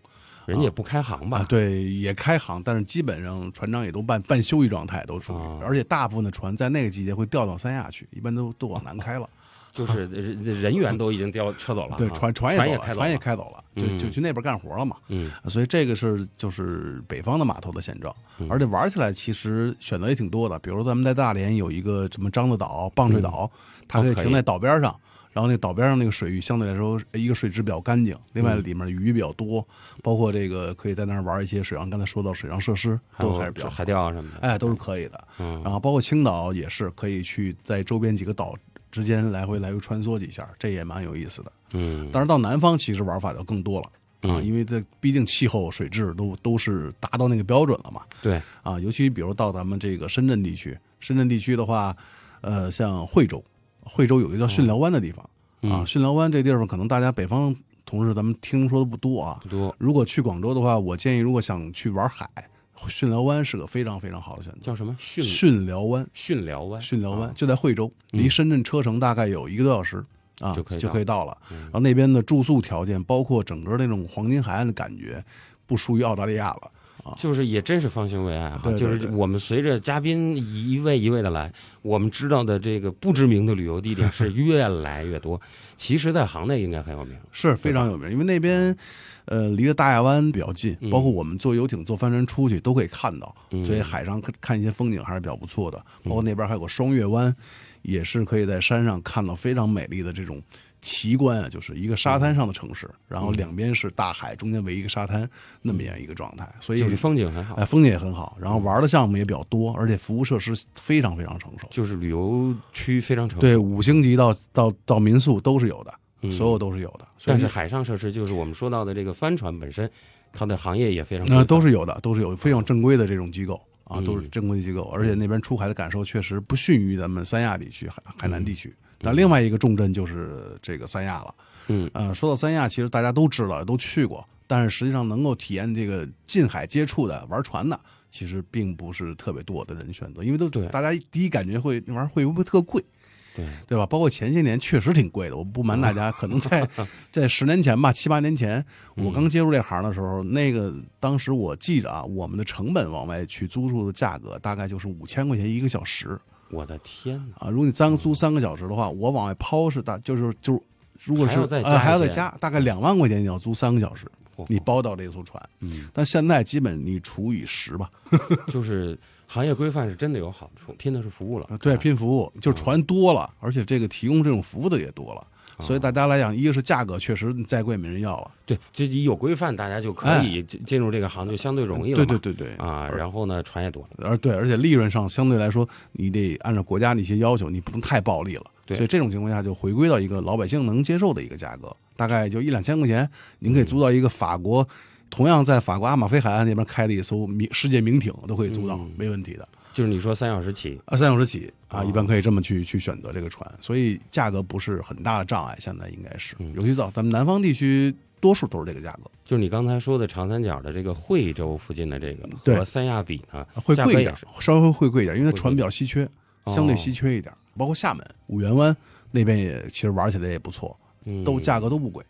人家也不开航吧？啊，对，也开航，但是基本上船长也都半半休息状态，都属于，啊而且大部分的船在那个季节会调到三亚去，一般都都往南开了，就是 人人员都已经调撤走了啊，对，船船也走了，船也开走了就嗯就去那边干活了嘛，嗯所以这个是就是北方的码头的现状，嗯而且玩起来其实选择也挺多的，比如咱们在大连有一个什么獐子岛、棒槌岛，它可以停在岛边上。然后那岛边上那个水域相对来说，一个水质比较干净，另外嗯里面鱼比较多，包括这个可以在那儿玩一些水上，刚才说到水上设施都还是比较海钓什么的，哎，都是可以的。嗯然后包括青岛也是可以去在周边几个岛之间来回来回穿梭几下，这也蛮有意思的。嗯，但是到南方其实玩法就更多了啊，嗯。因为这毕竟气候水质都都是达到那个标准了嘛。对，啊，尤其比如到咱们这个深圳地区，深圳地区的话，呃，像惠州，惠州有一个叫巽寮湾的地方、啊，嗯巽寮湾这地方可能大家北方同事咱们听说的不多啊。不，多，如果去广州的话，我建议如果想去玩海，巽寮湾是个非常非常好的选择。叫什么巽巽寮湾，巽寮湾，巽寮湾啊就在惠州，嗯离深圳车程大概有一个多小时啊，就可以就可以到了。嗯然后那边的住宿条件，包括整个那种黄金海岸的感觉，不输于澳大利亚了。啊。就是也真是方兴未艾对就是我们随着嘉宾一位一位的来，我们知道的这个不知名的旅游地点是越来越多。其实，在行内应该很有名。是非常有名，因为那边，呃，离着大亚湾比较近，嗯。包括我们坐游艇、坐帆船出去都可以看到，嗯。所以海上看看一些风景还是比较不错的。包括那边还有个双月湾，也是可以在山上看到非常美丽的这种奇观啊，就是一个沙滩上的城市，然后两边是大海，中间围一个沙滩，那么样一个状态，所以就是风景很好。哎，，风景也很好，然后玩的项目也比较多，而且服务设施非常非常成熟。就是旅游区非常成熟。对，五星级到到到民宿都是有的，嗯所有都是有的。但是海上设施就是我们说到的这个帆船本身，它的行业也非常那、规范都是有的，都是有非常正规的这种机构啊，嗯都是正规的机构，而且那边出海的感受确实不逊于咱们三亚地区、海海南地区。那另外一个重镇就是这个三亚了。嗯呃，说到三亚，其实大家都知道，都去过，但是实际上能够体验这个近海接触的玩船的，其实并不是特别多的人选择，因为都对大家第一感觉会那玩意儿会不会特贵？对，对吧？包括前些年确实挺贵的，我不瞒大家，可能在 在十年前吧，七八年前，我刚接触这行的时候，那个当时我记着啊，我们的成本往外去租住的价格大概就是五千块钱一个小时我的天哪！啊。如果你三租三个小时的话，我往外抛是大就是就是，如果是还要再加呃还要再加，大概两万块钱你要租三个小时，嚯你包到这艘船。嗯，但现在基本你除以十吧，就是行业规范是真的有好处，拼的是服务了。对，拼服务，就是船多了，而且这个提供这种服务的也多了，所以大家来讲，一个是价格确实再贵没人要了，对，这一有规范，大家就可以进进入这个行，就相对容易了嘛。对对对对啊，然后呢，船也多了。而对，而且利润上相对来说，你得按照国家的一些要求，你不能太暴利了。对所以这种情况下就回归到一个老百姓能接受的一个价格，大概就一两千块钱，您可以租到一个法国，同样在法国阿马菲海岸那边开的一艘名世界名艇都可以租到，嗯。没问题的。就是你说三小时起，啊，三小时起啊，哦一般可以这么去去选择这个船，所以价格不是很大的障碍，现在应该是。嗯，尤其到咱们南方地区，多数都是这个价格，就是你刚才说的长三角的这个惠州附近的这个对。和三亚比呢，会贵一点稍微会贵一点，因为它船比较稀缺，相对稀缺一点。包括厦门、五缘湾那边也其实玩起来也不错，嗯。都价格都不贵。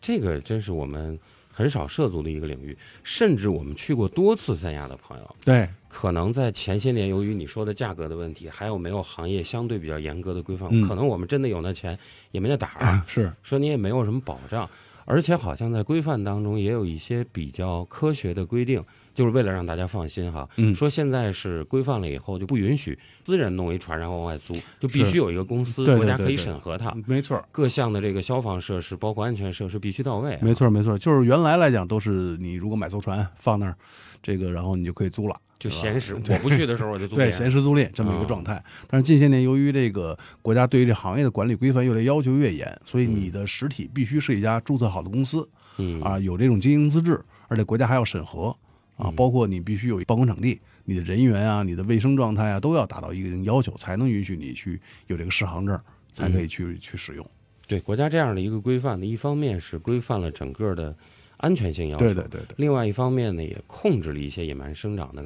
这个真是我们很少涉足的一个领域，甚至我们去过多次三亚的朋友，对，可能在前些年由于你说的价格的问题，还有没有行业相对比较严格的规范，嗯可能我们真的有那钱也没那胆儿，是说你也没有什么保障，而且好像在规范当中也有一些比较科学的规定，就是为了让大家放心哈。嗯说现在是规范了以后就不允许私人弄一船然后往外租，就必须有一个公司，对对国家可以审核它。没错，各项的这个消防设施，包括安全设施必须到位、啊。没错，没错，就是原来来讲都是你如果买艘船放那儿，这个然后你就可以租了，就闲时，我不去的时候我就租对，闲时租赁这么一个状态。但是近些年，由于这个国家对于这行业的管理规范越来要求越严，所以你的实体必须是一家注册好的公司嗯啊，有这种经营资质，而且国家还要审核啊嗯，包括你必须有办公场地，你的人员啊、你的卫生状态啊都要达到一定要求，才能允许你去有这个适航证，才可以去去使用。对国家这样的一个规范呢，一方面是规范了整个的安全性要求，对对对对。另外一方面呢，也控制了一些野蛮生长的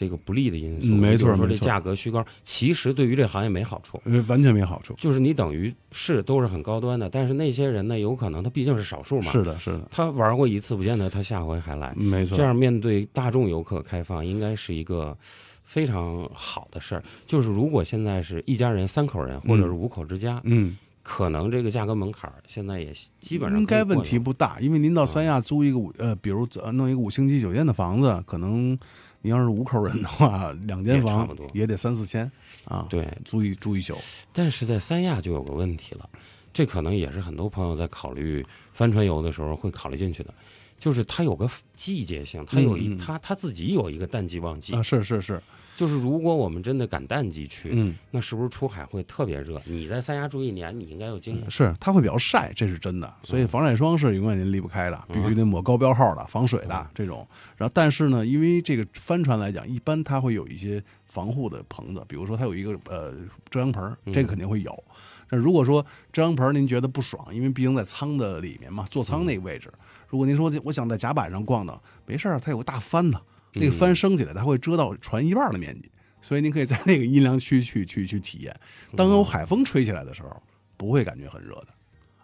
这个不利的因素。嗯没错说这没错价格虚高，其实对于这行业没好处。呃，完全没好处。就是你等于是都是很高端的，但是那些人呢，有可能他毕竟是少数嘛，是的，是的，他玩过一次，不见得他下回还来。没错。这样面对大众游客开放，应该是一个非常好的事儿。就是如果现在是一家人、三口人，或者是五口之家，嗯，可能这个价格门槛儿现在也基本上应该问题不大，因为您到三亚租一个五呃，比如呃弄一个五星级酒店的房子，可能你要是五口人的话，两间也差房不多也得三四千啊，对，租一住一宿。但是在三亚就有个问题了，这可能也是很多朋友在考虑帆船游的时候会考虑进去的，就是它有个季节性，它有一它它自己有一个淡季旺季啊，，是是是，就是如果我们真的赶淡季去，嗯，那是不是出海会特别热？你在三亚住一年，你应该有经验。是它会比较晒，这是真的，所以防晒霜是永远您离不开的，嗯必须得抹高标号的、防水嗯的这种。然后，但是呢，因为这个帆船来讲，一般它会有一些防护的棚子，比如说它有一个呃遮阳棚这个肯定会有。那如果说遮阳棚您觉得不爽，因为毕竟在舱的里面嘛，座舱那个位置，如果您说我想在甲板上逛荡，没事儿，它有个大帆呢，那个帆升起来，它会遮到船一半的面积，所以您可以在那个阴凉区去去去体验。当有海风吹起来的时候，不会感觉很热的，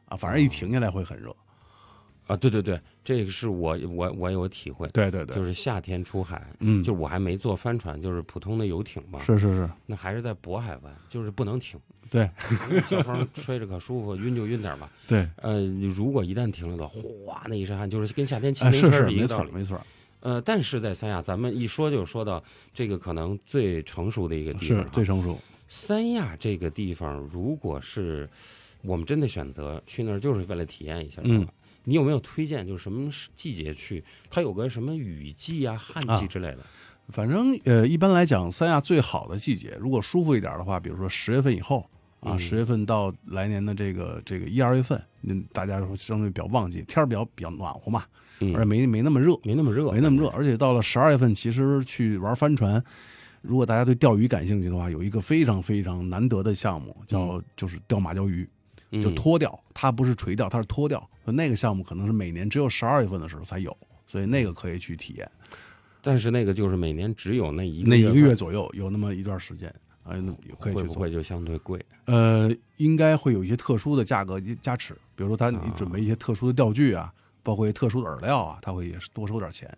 啊，反而一停下来会很热。啊，对对对，这个是我我我有体会，对对对，就是夏天出海，嗯，就我还没坐帆船，就是普通的游艇嘛，是是是，那还是在渤海湾，就是不能停，对，小风吹着可舒服，晕就晕点吧。对，呃，如果一旦停了的，哗，那一身汗就是跟夏天骑哎，自行车是是，一个道理。没错没错，呃，但是在三亚，咱们一说就说到这个可能最成熟的一个地方是，最成熟。三亚这个地方，如果是我们真的选择去那儿，就是为了体验一下，嗯你有没有推荐？就是什么季节去？它有个什么雨季啊、旱季啊之类的？反正呃，一般来讲，三亚最好的季节，如果舒服一点的话，比如说十月份以后啊，嗯十月份到来年的这个这个一二月份，嗯，大家说相对比较旺季，天儿比较比较暖和嘛，嗯，而且没没那么热，没那么热，没那么热，而且到了十二月份，其实去玩帆船，如果大家对钓鱼感兴趣的话，有一个非常非常难得的项目，叫就是钓马鲛鱼，嗯就脱钓，它不是垂钓，它是脱钓，那个项目可能是每年只有十二月份的时候才有，所以那个可以去体验。但是那个就是每年只有那一个那一个月左右有那么一段时间，哎。会不会就相对贵？呃，应该会有一些特殊的价格加持，比如说他你啊准备一些特殊的钓具啊，包括特殊的饵料啊，他会也是多收点钱，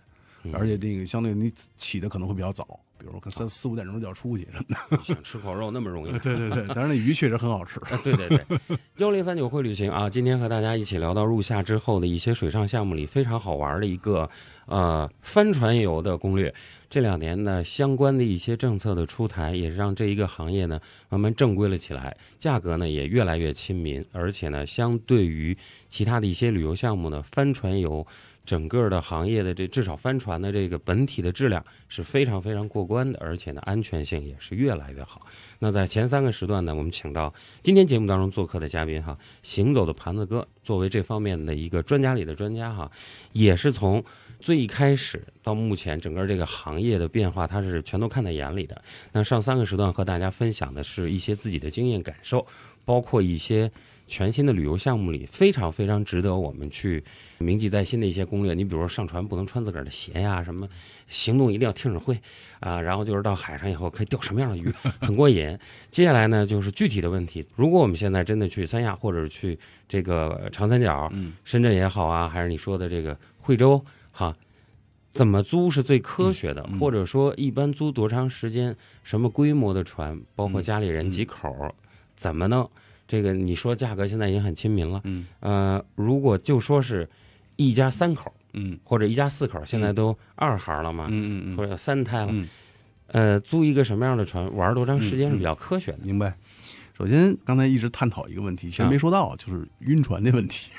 嗯。而且这个相对你起的可能会比较早，比如说可三四五点钟就要出去什么的。想吃口肉那么容易？对对对，但是那鱼确实很好吃。啊，对对对，幺零三九会旅行啊，今天和大家一起聊到入夏之后的一些水上项目里非常好玩的一个呃帆船游的攻略。这两年呢，相关的一些政策的出台，也是让这一个行业呢慢慢正规了起来，价格呢也越来越亲民，而且呢，相对于其他的一些旅游项目呢，帆船游。整个的行业的这至少帆船的这个本体的质量是非常非常过关的，而且呢安全性也是越来越好。那在前三个时段呢，我们请到今天节目当中做客的嘉宾哈，行走的盘子哥，作为这方面的一个专家里的专家哈，也是从最开始到目前整个这个行业的变化，他是全都看在眼里的。那上三个时段和大家分享的是一些自己的经验感受，包括一些全新的旅游项目里非常非常值得我们去铭记在心的一些攻略。你比如说上船不能穿自个儿的鞋呀，什么行动一定要听指挥啊，然后就是到海上以后可以钓什么样的鱼，很过瘾。接下来呢，就是具体的问题。如果我们现在真的去三亚，或者是去这个长三角、嗯深圳也好啊，还是你说的这个惠州，哈，怎么租是最科学的？嗯嗯或者说一般租多长时间？什么规模的船？包括嗯家里人嗯几口儿，怎么弄？这个你说价格现在已经很亲民了。嗯呃，如果就说是一家三口嗯或者一家四口，现在都二孩了嘛，嗯嗯嗯，或者三胎了，嗯呃，租一个什么样的船，玩多长时间是比较科学的？明白。首先，刚才一直探讨一个问题，其实啊没说到，就是晕船的问题。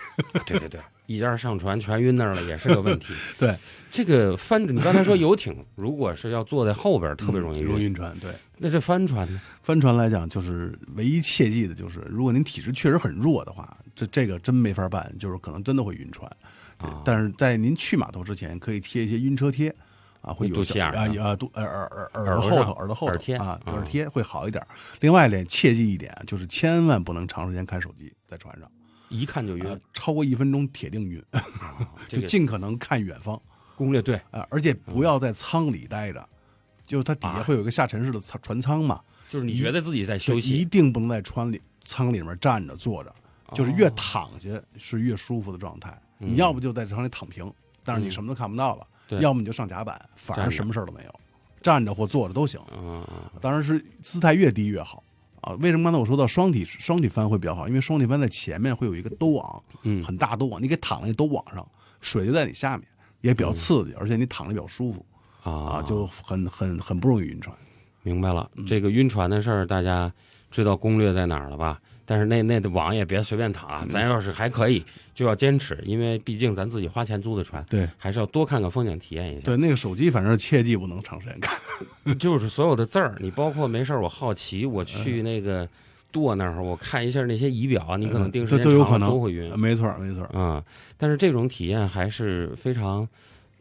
对对对，一家上船全晕那儿了，也是个问题。对，这个帆，你刚才说游艇，如果是要坐在后边，特别容易晕。容易晕船。对，那这帆船呢？帆船来讲，就是唯一切记的就是，如果您体质确实很弱的话，这这个真没法办，就是可能真的会晕船。啊但是在您去码头之前，可以贴一些晕车贴。啊，会有肚脐眼儿啊上啊肚耳耳耳耳耳朵后头耳朵后耳贴头啊啊耳贴会好一点。另外呢，切记一点就是千万不能长时间看手机在船上，一看就晕。啊，超过一分钟铁定晕，啊 这就尽可能看远方。攻略对，啊，而且不要在舱里待着，就是它底下啊会有一个下沉式的舱船舱嘛，就是你觉得自己在休息。一，定不能在船里舱里面站着坐着，就是越哦躺下是越舒服的状态。嗯。你要不就在舱里躺平，但是你嗯。什么都看不到了；对。要么你就上甲板，反而什么事儿都没有，站着或坐着都行。嗯，当然是姿态越低越好啊。为什么刚才我说到双体双体帆会比较好？因为双体帆在前面会有一个兜网，嗯很大兜网，你给躺在那兜网上，水就在你下面，也比较刺激，而且你躺着比较舒服啊，啊，就很很很不容易晕船。明白了。嗯这个晕船的事儿，大家知道攻略在哪儿了吧？但是那那的网也别随便躺啊，嗯咱要是还可以，就要坚持，因为毕竟咱自己花钱租的船，对还是要多看看风景，体验一下。对，那个手机反正切记不能长时间看。就是所有的字儿，你包括没事儿，我好奇，我嗯去那个舵那儿，我看一下那些仪表，你可能定时间长了都有可能都会晕。没错没错。啊、但是这种体验还是非常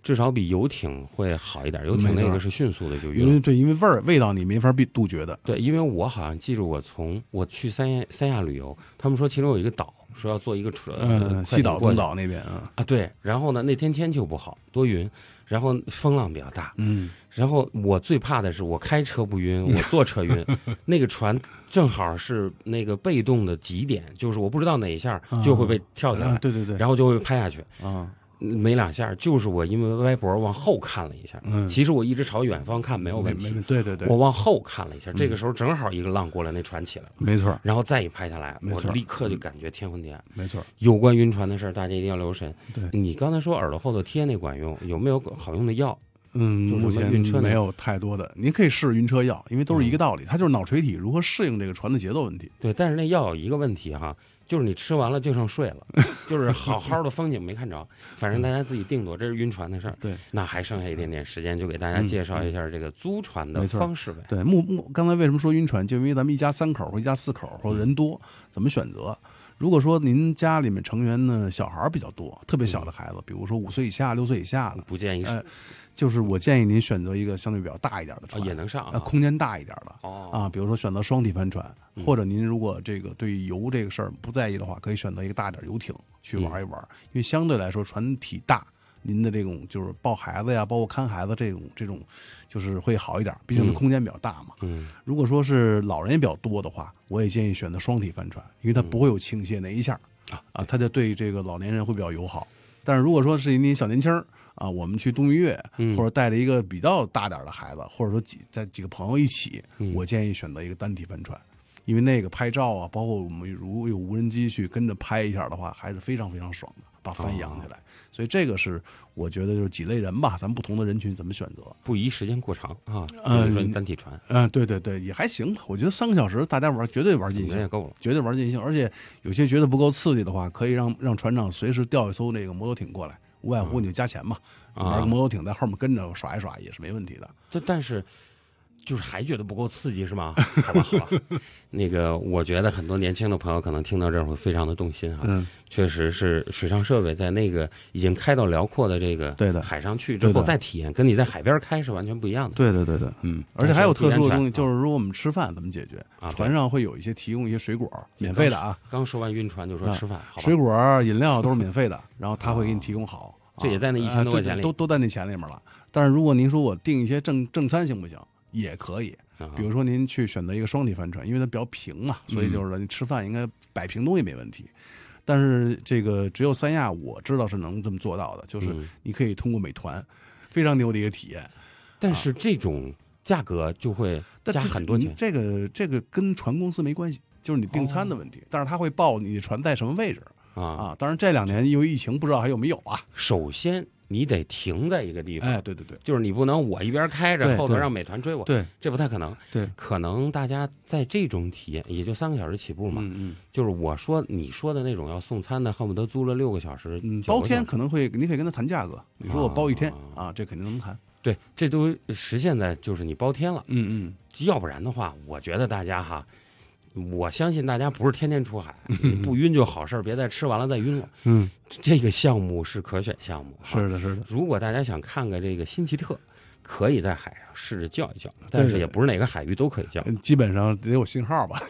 至少比游艇会好一点。游艇那个是迅速的就晕了。因为对，因为味儿味道你没法避杜绝的。对，因为我好像记住我从我去三亚三亚旅游，他们说其中有一个岛说要做一个船，西岛、东岛那边啊，啊，对。然后呢，那天天气又不好，多云，然后风浪比较大。嗯，然后我最怕的是我开车不晕，我坐车晕。那个船正好是那个被动的极点，就是我不知道哪一下就会被跳下来，啊对对对，然后就会拍下去。啊，没两下，就是我因为歪脖往后看了一下，嗯其实我一直朝远方看没有问题，对对对我，往后看了一下，这个时候正好一个浪过来，那船起来了，没错然后再一拍下来，我立刻就感觉天昏地暗。没错。有关晕船的事儿，大家一定要留神。对你刚才说耳朵后头贴那管用，有没有好用的药？嗯，目前晕车没有太多的，您可以试晕车药，因为都是一个道理，它就是脑垂体如何适应这个船的节奏问题。对，但是那药有一个问题哈，就是你吃完了就剩睡了，就是好好的风景没看着。反正大家自己定夺，这是晕船的事儿。对，那还剩下一点点时间，就给大家介绍一下这个租船的方式呗。对，目目刚才为什么说晕船，就因为咱们一家三口或一家四口或者人多，怎么选择？如果说您家里面成员呢小孩比较多，特别小的孩子，比如说五岁以下、六岁以下的，不建议哎就是我建议您选择一个相对比较大一点的啊船，也能上空间大一点的。哦。啊，比如说选择双体帆船，嗯。或者您如果这个对游这个事儿不在意的话，可以选择一个大点游艇去玩一玩，因为相对来说船体大，您的这种就是抱孩子呀，包括看孩子这种这种，就是会好一点，毕竟它嗯。空间比较大嘛。嗯。如果说是老人也比较多的话，我也建议选择双体帆船，因为它不会有倾斜那一下啊啊，它就对这个老年人会比较友好。但是如果说是您小年轻儿啊，我们去度蜜月，嗯或者带着一个比较大点的孩子，或者说几在几个朋友一起，嗯我建议选择一个单体帆船，因为那个拍照啊，包括我们如果有无人机去跟着拍一下的话，还是非常非常爽的，把帆扬起来。所以这个是我觉得就是几类人吧，咱们不同的人群怎么选择。不宜时间过长啊，嗯单体船嗯、对对对，也还行吧。我觉得三个小时大家玩绝对玩尽兴也，够了。绝对玩尽兴。而且有些觉得不够刺激的话，可以让让船长随时调一艘那个摩托艇过来，无外乎你就加钱嘛，啊玩个摩托艇在后面跟着耍一耍也是没问题的。但但是就是还觉得不够刺激是吗？好吧，好吧。那个我觉得很多年轻的朋友可能听到这儿会非常的动心啊。嗯，确实是水上设备在那个已经开到辽阔的这个对的海上去之后再体验，跟你在海边开是完全不一样的。对对对对。嗯，而且还有特殊的东西，就是如果我们吃饭怎么解决？啊船上会有一些提供一些水果，免费的啊，刚说完晕船就说吃饭，水果、饮料都是免费的，然后他会给你提供好。这也在那啊1000多块钱里都都在那钱里面了。但是如果您说我订一些正正餐行不行？也可以，啊比如说您去选择一个双体帆船，因为它比较平嘛，所以就是说你吃饭应该摆平东西没问题。但是这个只有三亚我知道是能这么做到的，就是嗯你可以通过美团，非常牛的一个体验。但是这种价格就会加很多钱。这个这个跟船公司没关系，就是你订餐的问题。但是他会报你的船在什么位置啊，啊。当然这两年因为疫情，不知道还有没有啊。首先你得停在一个地方，哎，对对对就是你不能我一边开着，后头让美团追我，对这不太可能。对，可能大家在这种体验也就三个小时起步嘛，嗯嗯就是我说你说的那种要送餐的，恨不得租了六个小时，嗯，包天可能会，你可以跟他谈价格，你说我包一天啊，这肯定能谈。对，这都实现在就是你包天了，嗯嗯要不然的话，我觉得大家哈。我相信大家不是天天出海，不晕就好事儿，别再吃完了再晕了。嗯，这个项目是可选项目，是的，是的。如果大家想看看这个新奇特，可以在海上试着叫一叫，但是也不是哪个海域都可以叫。嗯基本上得有信号吧。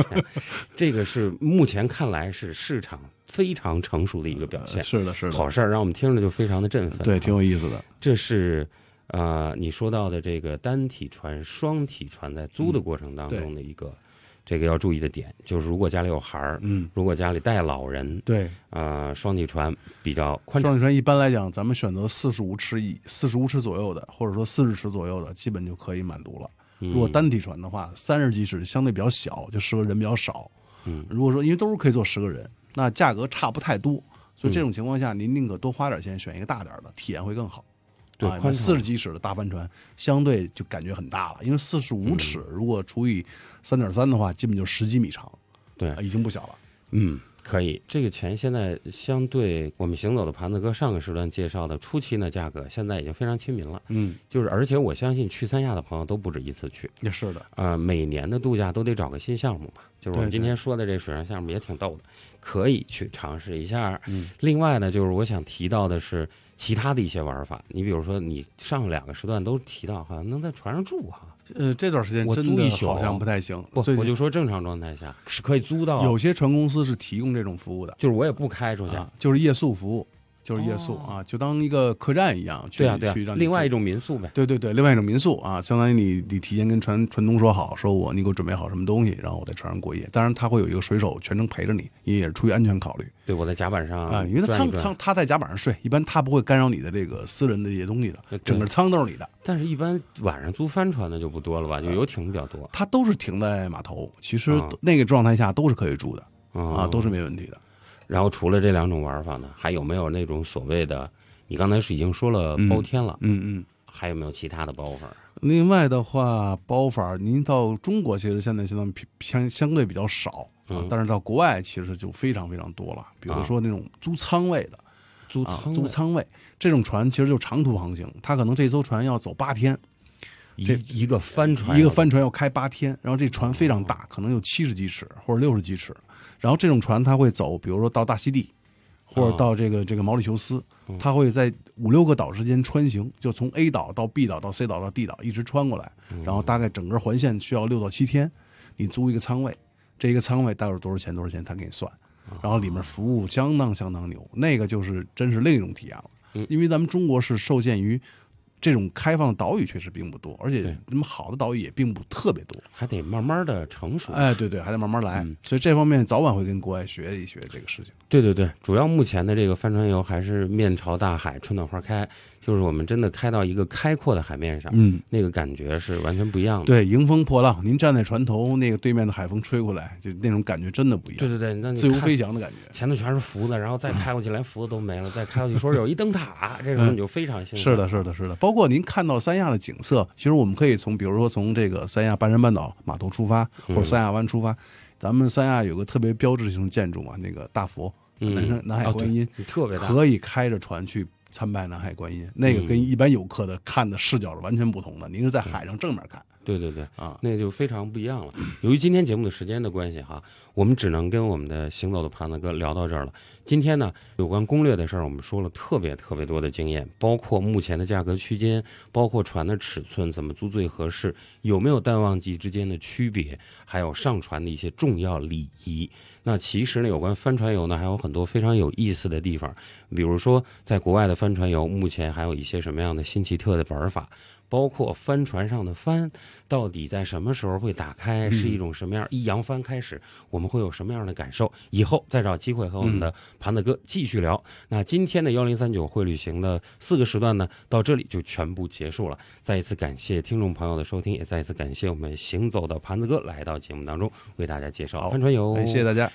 这个是目前看来是市场非常成熟的一个表现，是的，是的，好事儿，让我们听着就非常的振奋。对，挺啊有意思的。这是呃你说到的这个单体船、双体船在租的过程当中的一个、这个要注意的点，就是如果家里有孩儿，嗯，如果家里带老人，对，呃，双体船比较宽敞。双体船一般来讲，咱们选择四十五尺以四十五尺左右的，或者说四十尺左右的，基本就可以满足了。如果单体船的话，三十几尺相对比较小，就适合人比较少。嗯如果说因为都是可以坐十个人，那价格差不太多，所嗯以这种情况下，您宁可多花点钱选一个大点的，体验会更好。啊，对宽四十几尺的大帆船相对就感觉很大了，因为四十五尺如果除以三点三的话，基本就十几米长，对啊，已经不小了。嗯，可以，这个钱现在相对我们行走的盘子哥上个时段介绍的初期呢价格，现在已经非常亲民了。嗯，就是而且我相信去三亚的朋友都不止一次去，也是的，呃，每年的度假都得找个新项目嘛。就是我们今天说的这水上项目也挺逗的，可以去尝试一下。嗯，另外呢，就是我想提到的是其他的一些玩法。你比如说，你上两个时段都提到，好像能在船上住啊。呃，这段时间真的好像不太行。我就说正常状态下是可以租到，有些船公司是提供这种服务的就是我也不开出去。啊，就是夜宿服务，就是夜宿哦啊，就当一个客栈一样去对啊，对啊去让，另外一种民宿呗。对对对，另外一种民宿啊，相当于你你提前跟船船东说好，说我你给我准备好什么东西，然后我在船上过夜。当然他会有一个水手全程陪着你，因为也是出于安全考虑对，我在甲板上啊，因为他舱舱他在甲板上睡，一般他不会干扰你的这个私人的一些东西的，整个舱都是你的。但是，一般晚上租帆船的就不多了吧？就游艇比较多他都是停在码头，其实啊那个状态下都是可以住的啊，啊都是。没问题的。然后除了这两种玩法呢，还有没有那种所谓的？你刚才是已经说了嗯包天了，嗯嗯。还有没有其他的包法？另外的话，包法您到中国其实现在相当相相对比较少啊嗯，但是到国外其实就非常非常多了。比如说那种租舱位的啊，租舱位租舱位这种船其实就长途航行，它可能这艘船要走八天，这一一个帆船，一个帆船要开八天，然后这船非常大，可能有七十几尺或者六十几尺，然后这种船它会走，比如说到大溪地，或者到这个这个毛里求斯，它会在五六个岛之间穿行，就从 A 岛到 B 岛到 C 岛到 D 岛一直穿过来，然后大概整个环线需要六到七天，你租一个舱位，这一个舱位大概多少钱多少钱，他给你算，然后里面服务相当相当牛，那个就是真是另一种体验了，因为咱们中国是受限于。这种开放的岛屿确实并不多，而且对那么好的岛屿也并不特别多。还得慢慢的成熟。哎，对对，还得慢慢来。嗯所以这方面早晚会跟国外学一学这个事情。对对对，主要目前的这个帆船游还是面朝大海，春暖花开，就是我们真的开到一个开阔的海面上，嗯，那个感觉是完全不一样的。对，迎风破浪，您站在船头，那个对面的海风吹过来，就那种感觉真的不一样，对对对，那你自由飞翔的感觉。前头全是浮的，然后再开过去连浮的都没了，再开过去说有一灯塔，这时候你就非常兴奋。是的，是的，是的。包括您看到三亚的景色，其实我们可以从，比如说从这个三亚半山半岛码头出发，或者三亚湾出发。咱们三亚有个特别标志性的建筑嘛，那个大佛，嗯南山南海哦观音，对特别大。可以开着船去参拜南海观音，那个跟嗯一般游客的看的视角是完全不同的。您是在海上正面看对对对，啊，那就非常不一样了。由于今天节目的时间的关系哈，我们只能跟我们的行走的盘子哥聊到这儿了。今天呢，有关攻略的事儿，我们说了特别特别多的经验，包括目前的价格区间，包括船的尺寸怎么租最合适，有没有淡旺季之间的区别，还有上船的一些重要礼仪。那其实呢，有关帆船游呢，还有很多非常有意思的地方，比如说在国外的帆船游，目前还有一些什么样的新奇特的玩法。包括帆船上的帆到底在什么时候会打开，是一种什么样？一扬帆开始，我们会有什么样的感受？以后再找机会和我们的盘子哥继续聊。那今天的幺零三九会旅行的四个时段呢，到这里就全部结束了。再一次感谢听众朋友的收听，也再一次感谢我们行走的盘子哥来到节目当中为大家介绍帆船游。哎，谢谢大家。